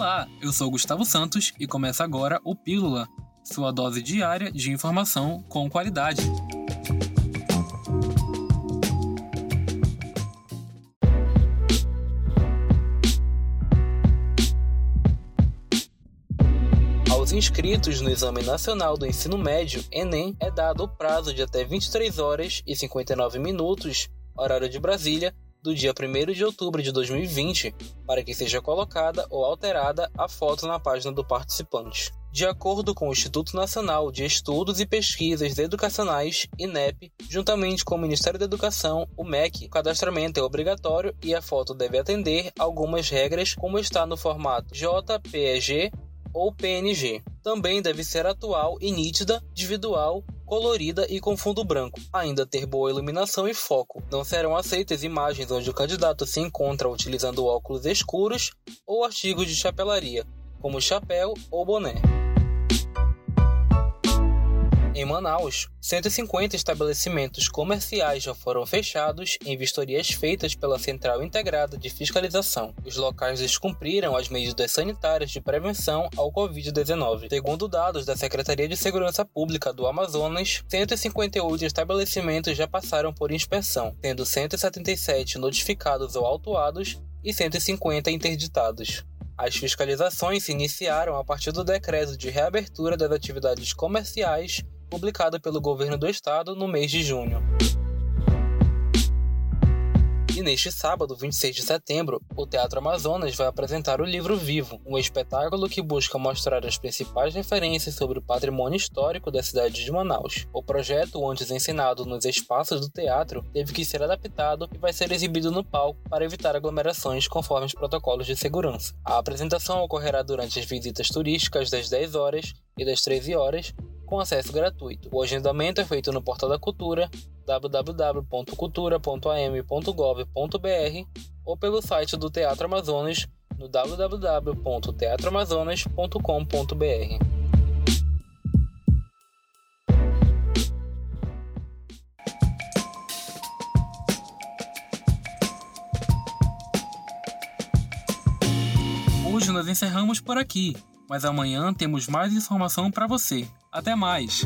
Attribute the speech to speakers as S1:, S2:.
S1: Olá, eu sou Gustavo Santos e começa agora o Pílula, sua dose diária de informação com qualidade. Aos inscritos no Exame Nacional do Ensino Médio, Enem, é dado o prazo de até 23 horas e 59 minutos, horário de Brasília, do dia 1 de outubro de 2020 para que seja colocada ou alterada a foto na página do participante. De acordo com o Instituto Nacional de Estudos e Pesquisas Educacionais, INEP, juntamente com o Ministério da Educação, o MEC, o cadastramento é obrigatório e a foto deve atender algumas regras, como está no formato JPEG ou PNG. Também deve ser atual e nítida, individual, colorida e com fundo branco. Ainda ter boa iluminação e foco. Não serão aceitas imagens onde o candidato se encontra utilizando óculos escuros ou artigos de chapelaria, como chapéu ou boné. Em Manaus, 150 estabelecimentos comerciais já foram fechados em vistorias feitas pela Central Integrada de Fiscalização. Os locais descumpriram as medidas sanitárias de prevenção ao Covid-19. Segundo dados da Secretaria de Segurança Pública do Amazonas, 158 estabelecimentos já passaram por inspeção, sendo 177 notificados ou autuados e 150 interditados. As fiscalizações se iniciaram a partir do decreto de reabertura das atividades comerciais publicada pelo governo do estado no mês de junho. E neste sábado, 26 de setembro, o Teatro Amazonas vai apresentar o livro Vivo, um espetáculo que busca mostrar as principais referências sobre o patrimônio histórico da cidade de Manaus. O projeto, antes ensinado nos espaços do teatro, teve que ser adaptado e vai ser exibido no palco para evitar aglomerações conforme os protocolos de segurança. A apresentação ocorrerá durante as visitas turísticas das 10 horas e das 13 horas com acesso gratuito. O agendamento é feito no Portal da Cultura, www.cultura.am.gov.br ou pelo site do Teatro Amazonas no www.teatroamazonas.com.br. Hoje nós encerramos por aqui, mas amanhã temos mais informação para você. Até mais!